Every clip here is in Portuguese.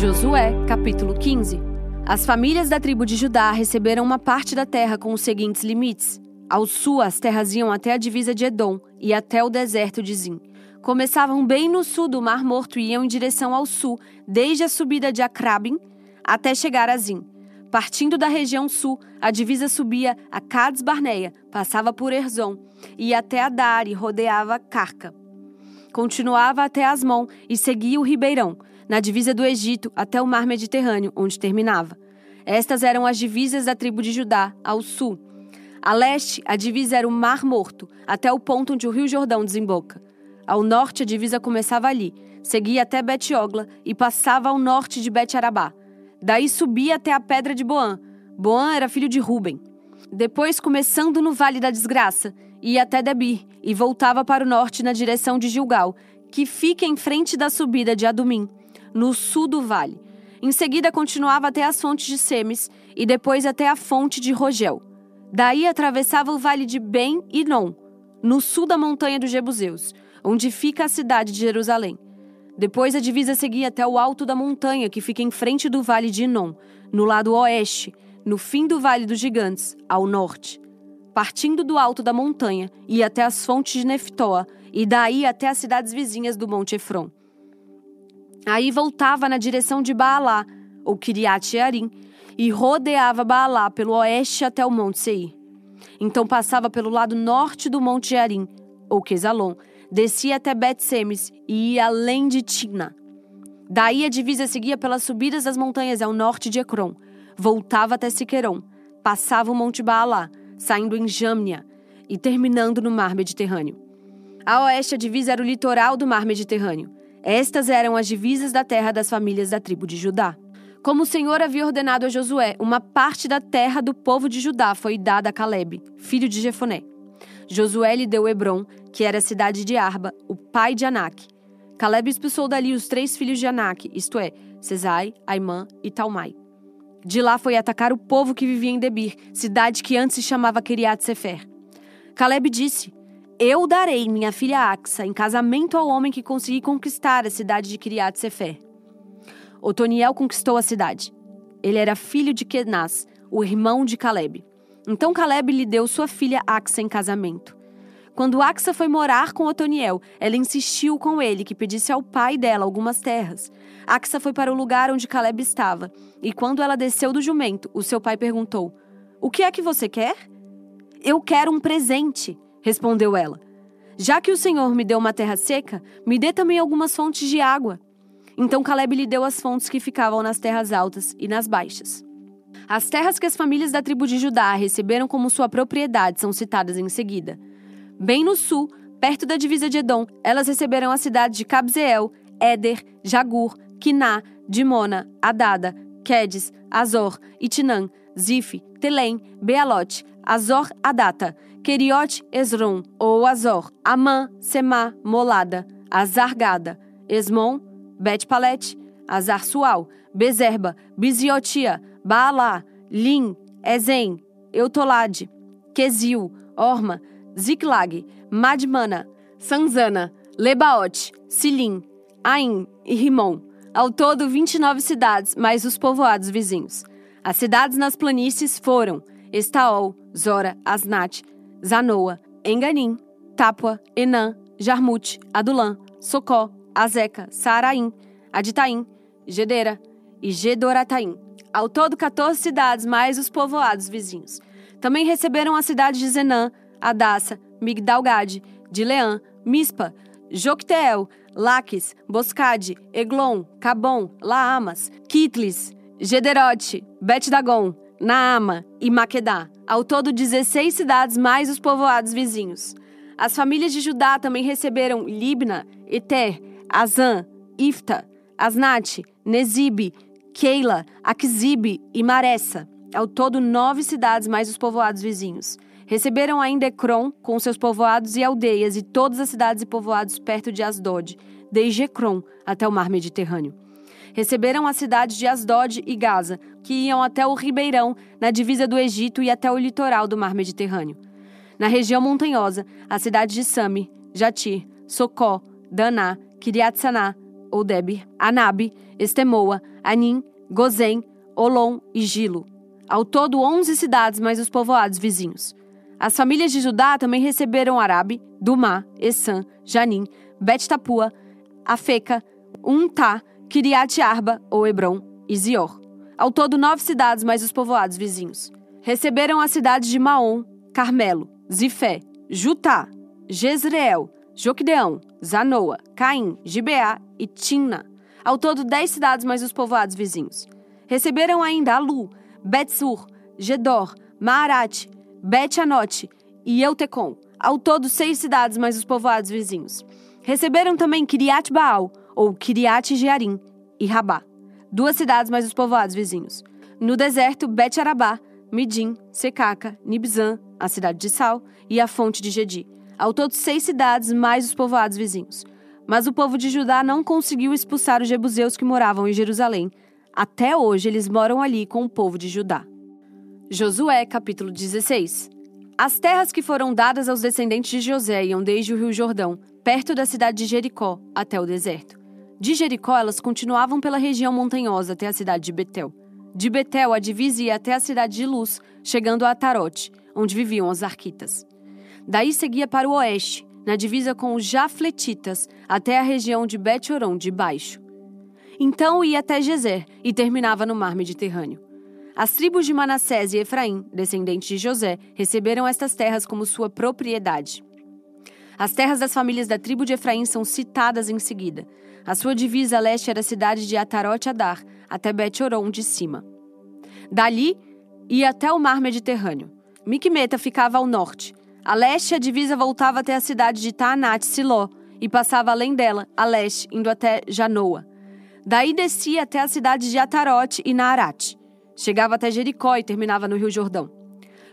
Josué, capítulo 15. As famílias da tribo de Judá receberam uma parte da terra com os seguintes limites. Ao sul, as terras iam até a divisa de Edom e até o deserto de Zin. Começavam bem no sul do Mar Morto e iam em direção ao sul, desde a subida de Acrabim até chegar a Zin. Partindo da região sul, a divisa subia a Cades Barneia, passava por Erzon, ia até Adar e rodeava Carca. Continuava até Asmon e seguia o Ribeirão, na divisa do Egito até o mar Mediterrâneo, onde terminava. Estas eram as divisas da tribo de Judá, ao sul. A leste, a divisa era o Mar Morto, até o ponto onde o rio Jordão desemboca. Ao norte, a divisa começava ali, seguia até Bet-Ogla e passava ao norte de Bet-Arabá. Daí subia até a pedra de Boã. Boã era filho de Ruben. Depois, começando no Vale da Desgraça, ia até Debir e voltava para o norte na direção de Gilgal, que fica em frente da subida de Adumim no sul do vale. Em seguida, continuava até as fontes de Semes e depois até a fonte de Rogel. Daí atravessava o vale de Ben e Non, no sul da montanha dos Jebuseus, onde fica a cidade de Jerusalém. Depois a divisa seguia até o alto da montanha que fica em frente do vale de Inon, no lado oeste, no fim do vale dos gigantes, ao norte. Partindo do alto da montanha, ia até as fontes de Neftoa e daí até as cidades vizinhas do Monte Efron. Aí voltava na direção de Baalá, ou Kiriat Jearim, e rodeava Baalá pelo oeste até o Monte Seir. Então passava pelo lado norte do Monte Jearim, ou Quesalon, descia até Bet-Semes e ia além de Tina. Daí a divisa seguia pelas subidas das montanhas ao norte de Ecrom, voltava até Siqueron, passava o Monte Baalá, saindo em Jamnia e terminando no Mar Mediterrâneo. A oeste a divisa era o litoral do Mar Mediterrâneo. Estas eram as divisas da terra das famílias da tribo de Judá. Como o Senhor havia ordenado a Josué, uma parte da terra do povo de Judá foi dada a Caleb, filho de Jefoné. Josué lhe deu Hebron, que era a cidade de Arba, o pai de Anak. Caleb expulsou dali os três filhos de Anak, isto é, Cesai, Aimã e Talmai. De lá foi atacar o povo que vivia em Debir, cidade que antes se chamava Kiriat Sefer. Caleb disse: eu darei minha filha Axa em casamento ao homem que conseguir conquistar a cidade de Kiriat Sefer. Otoniel conquistou a cidade. Ele era filho de Kenaz, o irmão de Caleb. Então Caleb lhe deu sua filha Axa em casamento. Quando Axa foi morar com Otoniel, ela insistiu com ele que pedisse ao pai dela algumas terras. Axa foi para o lugar onde Caleb estava, e quando ela desceu do jumento, o seu pai perguntou: O que é que você quer? Eu quero um presente, Respondeu ela: Já que o Senhor me deu uma terra seca, me dê também algumas fontes de água. Então Caleb lhe deu as fontes que ficavam nas terras altas e nas baixas. As terras que as famílias da tribo de Judá receberam como sua propriedade são citadas em seguida. Bem no sul, perto da divisa de Edom, elas receberam a cidade de Cabzeel, Éder, Jagur, Quiná, Dimona, Adada, Quedes, Azor, Itinã, Zif, Telém, Bealote, Azor Adata, Keriot Esron, ou Azor, Amã, Semá, Molada, Azargada, Esmon, Bet-Palet, Azar-Sual, Bezerba, Biziotia, Baalá, Lim, Ezen, Eutolade, Quesil, Orma, Ziklag, Madmana, Sanzana, Lebaote, Silim, Ain e Rimon. Ao todo, 29 cidades, mais os povoados vizinhos. As cidades nas planícies foram Estaol, Zora, Asnat, Zanoa, Enganim, Tapua, Enã, Jarmute, Adulã, Socó, Azeca, Saaraim, Aditaim, Gedera e Gedorataim. Ao todo, 14 cidades, mais os povoados vizinhos. Também receberam a cidade de Zenã, Adassa, Migdalgade, Dileã, Mispa, Jocteel, Laques, Boscade, Eglon, Cabon, Laamas, Kitlis, Gederote, Bet-Dagon, Naama e Maquedá. Ao todo, 16 cidades mais os povoados vizinhos. As famílias de Judá também receberam Libna, Eter, Azan, Ifta, Asnate, Nezibe, Keila, Aquisibe e Maressa. Ao todo, nove cidades mais os povoados vizinhos. Receberam ainda Ecrom, com seus povoados e aldeias, e todas as cidades e povoados perto de Asdod, desde Ecrom até o mar Mediterrâneo receberam as cidades de Asdod e Gaza, que iam até o Ribeirão, na divisa do Egito e até o litoral do Mar Mediterrâneo. Na região montanhosa, a cidade de Sami, Jatir, Socó, Daná, Kiriat Saná, ou Debir, Anabe, Estemoa, Anim, Gozém, Olom e Gilo. Ao todo, 11 cidades, mais os povoados vizinhos. As famílias de Judá também receberam Arabe, Dumá, Essan, Janim, Bet-Tapua, Afeca, Untá, Kiriat Arba ou Hebron e Zior. Ao todo, nove cidades, mais os povoados vizinhos. Receberam as cidades de Maom, Carmelo, Zifé, Jutá, Jezreel, Joquideão, Zanoa, Caim, Gibeá e Timna. Ao todo, dez cidades, mais os povoados vizinhos. Receberam ainda Alu, Betsur, Gedor, Maarat, Bet-Anote e Eutecom. Ao todo, seis cidades, mais os povoados vizinhos. Receberam também Kiriat Baal, ou Kiriat Jearim, e Rabá. Duas cidades, mais os povoados vizinhos. No deserto, Bet-Arabá, Midim, Secaca, Nibzan, a cidade de Sal, e a fonte de Gedi. Ao todo, seis cidades, mais os povoados vizinhos. Mas o povo de Judá não conseguiu expulsar os jebuseus que moravam em Jerusalém. Até hoje, eles moram ali com o povo de Judá. Josué, capítulo 16. As terras que foram dadas aos descendentes de José iam desde o rio Jordão, perto da cidade de Jericó, até o deserto. De Jericó, elas continuavam pela região montanhosa até a cidade de Betel. De Betel, a divisa ia até a cidade de Luz, chegando a Atarote, onde viviam os arquitas. Daí seguia para o oeste, na divisa com os Jafletitas, até a região de Bet-Oron de baixo. Então ia até Gezer e terminava no mar Mediterrâneo. As tribos de Manassés e Efraim, descendentes de José, receberam estas terras como sua propriedade. As terras das famílias da tribo de Efraim são citadas em seguida. A sua divisa leste era a cidade de Atarote Adar, até Bet-Oron de cima. Dali, ia até o mar Mediterrâneo. Miquimeta ficava ao norte. A leste, a divisa voltava até a cidade de Taanat Siló e passava além dela, a leste, indo até Janoa. Daí descia até a cidade de Atarote e Naarat. Chegava até Jericó e terminava no Rio Jordão.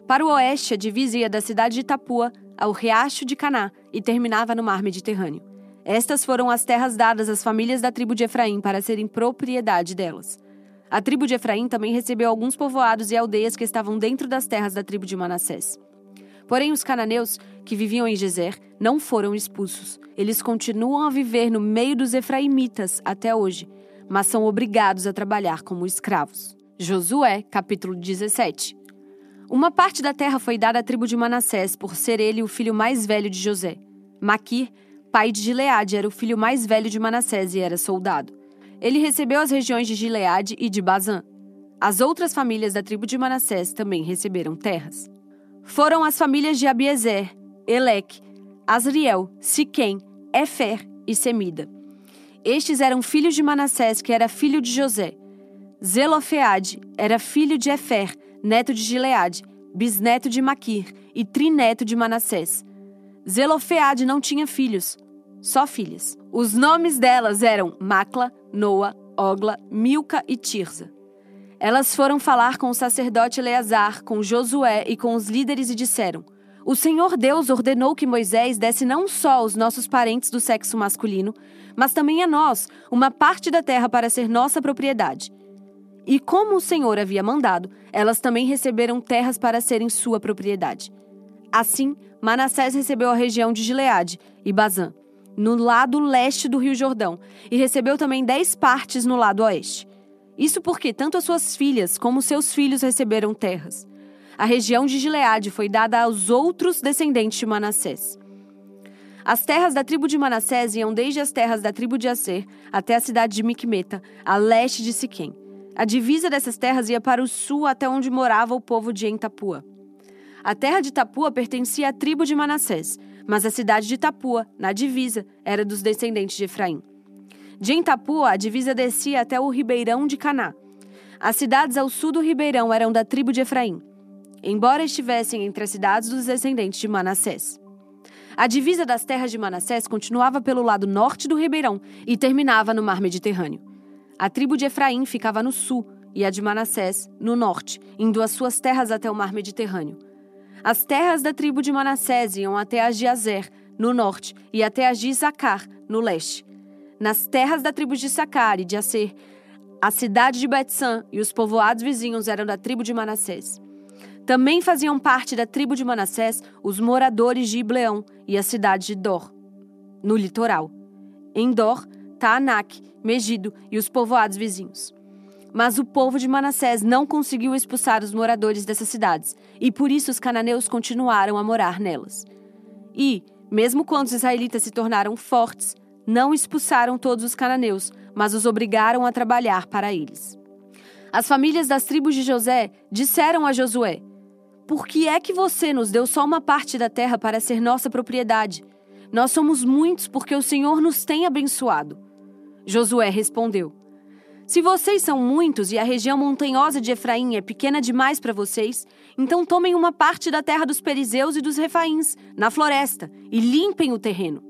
Para o oeste, a divisa ia da cidade de Tapua ao riacho de Caná e terminava no mar Mediterrâneo. Estas foram as terras dadas às famílias da tribo de Efraim para serem propriedade delas. A tribo de Efraim também recebeu alguns povoados e aldeias que estavam dentro das terras da tribo de Manassés. Porém, os cananeus, que viviam em Gezer, não foram expulsos. Eles continuam a viver no meio dos efraimitas até hoje, mas são obrigados a trabalhar como escravos. Josué, capítulo 17. Uma parte da terra foi dada à tribo de Manassés, por ser ele o filho mais velho de José. Maquir, pai de Gileade, era o filho mais velho de Manassés e era soldado. Ele recebeu as regiões de Gileade e de Bazã. As outras famílias da tribo de Manassés também receberam terras. Foram as famílias de Abiezer, Eleque, Asriel, Siquém, Efer e Semida. Estes eram filhos de Manassés, que era filho de José. Zelofeade era filho de Efer, neto de Gileade, bisneto de Maquir e trineto de Manassés. Zelofeade não tinha filhos, só filhas. Os nomes delas eram Macla, Noa, Ogla, Milca e Tirza. Elas foram falar com o sacerdote Eleazar, com Josué e com os líderes e disseram: O Senhor Deus ordenou que Moisés desse não só aos nossos parentes do sexo masculino, mas também a nós, uma parte da terra para ser nossa propriedade. E como o Senhor havia mandado, elas também receberam terras para serem sua propriedade. Assim, Manassés recebeu a região de Gileade e Bazã, no lado leste do Rio Jordão, e recebeu também dez partes no lado oeste. Isso porque tanto as suas filhas como seus filhos receberam terras. A região de Gileade foi dada aos outros descendentes de Manassés. As terras da tribo de Manassés iam desde as terras da tribo de Aser até a cidade de Miquimeta, a leste de Siquém. A divisa dessas terras ia para o sul até onde morava o povo de Entapua. A terra de Tapua pertencia à tribo de Manassés, mas a cidade de Tapua, na divisa, era dos descendentes de Efraim. De Entapua, a divisa descia até o ribeirão de Caná. As cidades ao sul do ribeirão eram da tribo de Efraim, embora estivessem entre as cidades dos descendentes de Manassés. A divisa das terras de Manassés continuava pelo lado norte do ribeirão e terminava no mar Mediterrâneo. A tribo de Efraim ficava no sul e a de Manassés no norte, indo as suas terras até o mar Mediterrâneo. As terras da tribo de Manassés iam até as de Azer, no norte, e até as de Isacar, no leste. Nas terras da tribo de Isacar e de Aser, a cidade de Betsã e os povoados vizinhos eram da tribo de Manassés. Também faziam parte da tribo de Manassés os moradores de Ibleão e a cidade de Dor, no litoral. Em Dor Taanac, Megido e os povoados vizinhos. Mas o povo de Manassés não conseguiu expulsar os moradores dessas cidades, e por isso os cananeus continuaram a morar nelas. E, mesmo quando os israelitas se tornaram fortes, não expulsaram todos os cananeus, mas os obrigaram a trabalhar para eles. As famílias das tribos de José disseram a Josué: Por que é que você nos deu só uma parte da terra para ser nossa propriedade? Nós somos muitos porque o Senhor nos tem abençoado. Josué respondeu: se vocês são muitos e a região montanhosa de Efraim é pequena demais para vocês, então tomem uma parte da terra dos perizeus e dos refaíns, na floresta, e limpem o terreno.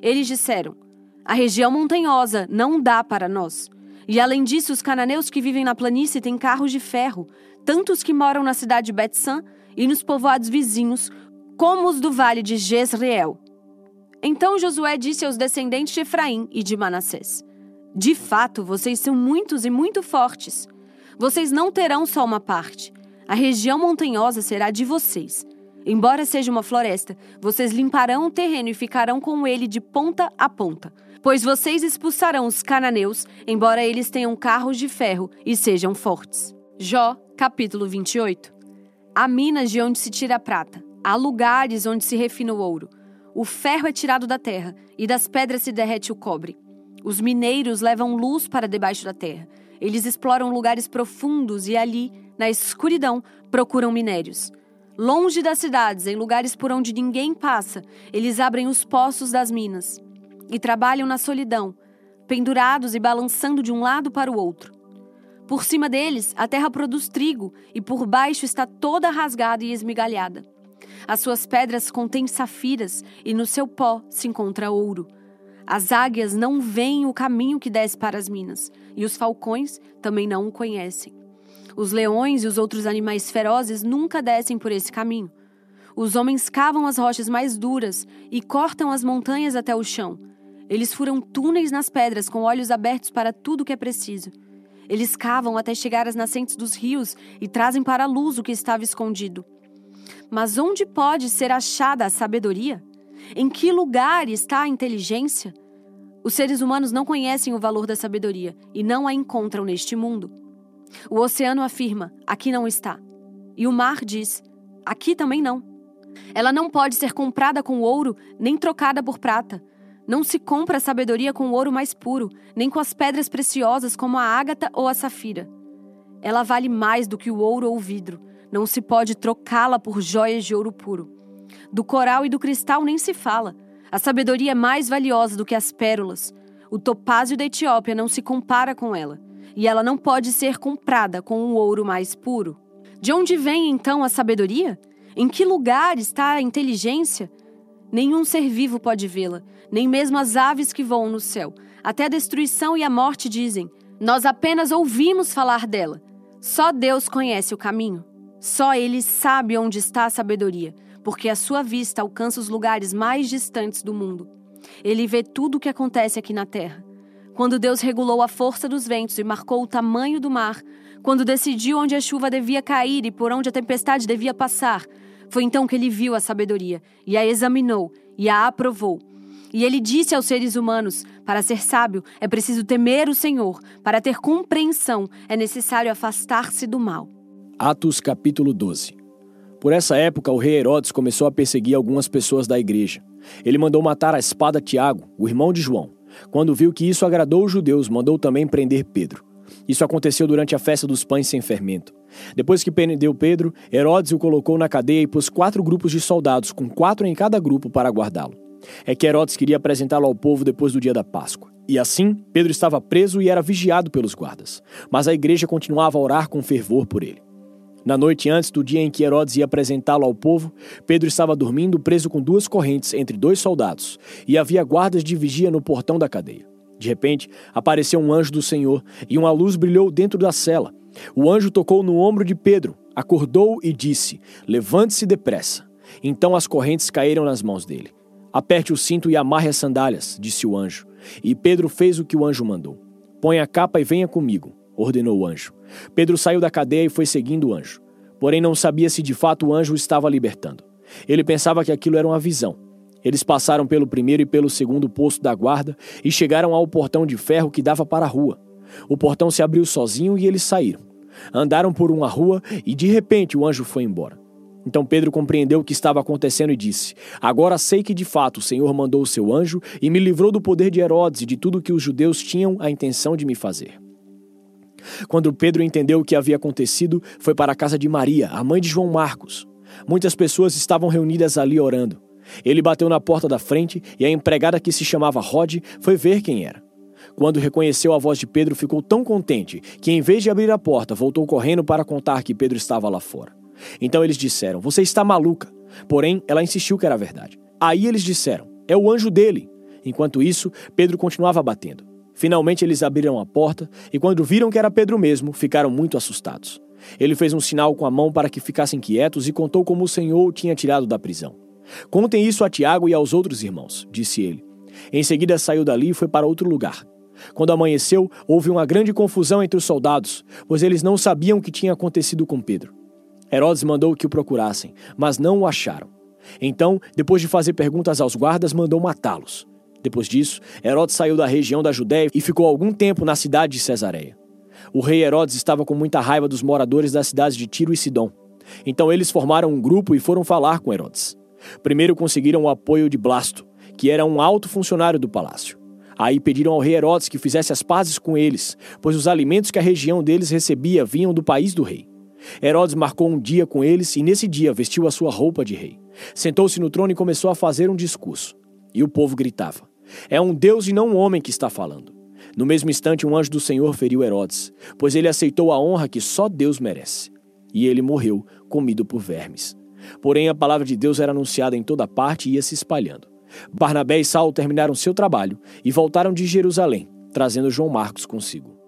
Eles disseram: A região montanhosa não dá para nós. E além disso, os cananeus que vivem na planície têm carros de ferro, tanto os que moram na cidade de Betsã e nos povoados vizinhos, como os do vale de Jezreel. Então Josué disse aos descendentes de Efraim e de Manassés: de fato, vocês são muitos e muito fortes. Vocês não terão só uma parte. A região montanhosa será de vocês. Embora seja uma floresta, vocês limparão o terreno e ficarão com ele de ponta a ponta. Pois vocês expulsarão os cananeus, embora eles tenham carros de ferro e sejam fortes. Jó, capítulo 28. Há minas de onde se tira a prata, há lugares onde se refina o ouro. O ferro é tirado da terra, e das pedras se derrete o cobre. Os mineiros levam luz para debaixo da terra. Eles exploram lugares profundos e ali, na escuridão, procuram minérios. Longe das cidades, em lugares por onde ninguém passa, eles abrem os poços das minas e trabalham na solidão, pendurados e balançando de um lado para o outro. Por cima deles, a terra produz trigo e por baixo está toda rasgada e esmigalhada. As suas pedras contêm safiras e no seu pó se encontra ouro. As águias não veem o caminho que desce para as minas, e os falcões também não o conhecem. Os leões e os outros animais ferozes nunca descem por esse caminho. Os homens cavam as rochas mais duras e cortam as montanhas até o chão. Eles furam túneis nas pedras com olhos abertos para tudo o que é preciso. Eles cavam até chegar às nascentes dos rios e trazem para a luz o que estava escondido. Mas onde pode ser achada a sabedoria? Em que lugar está a inteligência? Os seres humanos não conhecem o valor da sabedoria e não a encontram neste mundo. O oceano afirma: aqui não está. E o mar diz: aqui também não. Ela não pode ser comprada com ouro, nem trocada por prata. Não se compra a sabedoria com o ouro mais puro, nem com as pedras preciosas como a ágata ou a safira. Ela vale mais do que o ouro ou o vidro. Não se pode trocá-la por joias de ouro puro. Do coral e do cristal nem se fala. A sabedoria é mais valiosa do que as pérolas. O topázio da Etiópia não se compara com ela, e ela não pode ser comprada com um ouro mais puro. De onde vem então a sabedoria? Em que lugar está a inteligência? Nenhum ser vivo pode vê-la, nem mesmo as aves que voam no céu. Até a destruição e a morte dizem: Nós apenas ouvimos falar dela. Só Deus conhece o caminho. Só Ele sabe onde está a sabedoria porque a sua vista alcança os lugares mais distantes do mundo. Ele vê tudo o que acontece aqui na terra. Quando Deus regulou a força dos ventos e marcou o tamanho do mar, quando decidiu onde a chuva devia cair e por onde a tempestade devia passar, foi então que ele viu a sabedoria e a examinou e a aprovou. E ele disse aos seres humanos: para ser sábio é preciso temer o Senhor, para ter compreensão é necessário afastar-se do mal. Atos capítulo 12 por essa época, o rei Herodes começou a perseguir algumas pessoas da igreja. Ele mandou matar a espada Tiago, o irmão de João. Quando viu que isso agradou os judeus, mandou também prender Pedro. Isso aconteceu durante a festa dos pães sem fermento. Depois que prendeu Pedro, Herodes o colocou na cadeia e pôs quatro grupos de soldados, com quatro em cada grupo, para guardá-lo. É que Herodes queria apresentá-lo ao povo depois do dia da Páscoa. E assim, Pedro estava preso e era vigiado pelos guardas. Mas a igreja continuava a orar com fervor por ele. Na noite antes do dia em que Herodes ia apresentá-lo ao povo, Pedro estava dormindo preso com duas correntes entre dois soldados, e havia guardas de vigia no portão da cadeia. De repente, apareceu um anjo do Senhor, e uma luz brilhou dentro da cela. O anjo tocou no ombro de Pedro, acordou e disse: Levante-se depressa. Então as correntes caíram nas mãos dele. Aperte o cinto e amarre as sandálias, disse o anjo. E Pedro fez o que o anjo mandou. Põe a capa e venha comigo ordenou o anjo. Pedro saiu da cadeia e foi seguindo o anjo. Porém, não sabia se de fato o anjo estava libertando. Ele pensava que aquilo era uma visão. Eles passaram pelo primeiro e pelo segundo posto da guarda e chegaram ao portão de ferro que dava para a rua. O portão se abriu sozinho e eles saíram. Andaram por uma rua e de repente o anjo foi embora. Então Pedro compreendeu o que estava acontecendo e disse: Agora sei que de fato o Senhor mandou o seu anjo e me livrou do poder de Herodes e de tudo que os judeus tinham a intenção de me fazer. Quando Pedro entendeu o que havia acontecido, foi para a casa de Maria, a mãe de João Marcos. Muitas pessoas estavam reunidas ali orando. Ele bateu na porta da frente e a empregada que se chamava Rod foi ver quem era. Quando reconheceu a voz de Pedro, ficou tão contente que, em vez de abrir a porta, voltou correndo para contar que Pedro estava lá fora. Então eles disseram: Você está maluca. Porém, ela insistiu que era verdade. Aí eles disseram: É o anjo dele. Enquanto isso, Pedro continuava batendo. Finalmente eles abriram a porta e, quando viram que era Pedro mesmo, ficaram muito assustados. Ele fez um sinal com a mão para que ficassem quietos e contou como o Senhor o tinha tirado da prisão. Contem isso a Tiago e aos outros irmãos, disse ele. Em seguida saiu dali e foi para outro lugar. Quando amanheceu, houve uma grande confusão entre os soldados, pois eles não sabiam o que tinha acontecido com Pedro. Herodes mandou que o procurassem, mas não o acharam. Então, depois de fazer perguntas aos guardas, mandou matá-los. Depois disso, Herodes saiu da região da Judéia e ficou algum tempo na cidade de Cesareia. O rei Herodes estava com muita raiva dos moradores das cidades de Tiro e Sidom. Então eles formaram um grupo e foram falar com Herodes. Primeiro conseguiram o apoio de Blasto, que era um alto funcionário do palácio. Aí pediram ao rei Herodes que fizesse as pazes com eles, pois os alimentos que a região deles recebia vinham do país do rei. Herodes marcou um dia com eles e nesse dia vestiu a sua roupa de rei. Sentou-se no trono e começou a fazer um discurso. E o povo gritava: É um Deus e não um homem que está falando. No mesmo instante, um anjo do Senhor feriu Herodes, pois ele aceitou a honra que só Deus merece. E ele morreu, comido por vermes. Porém, a palavra de Deus era anunciada em toda parte e ia se espalhando. Barnabé e Saulo terminaram seu trabalho e voltaram de Jerusalém, trazendo João Marcos consigo.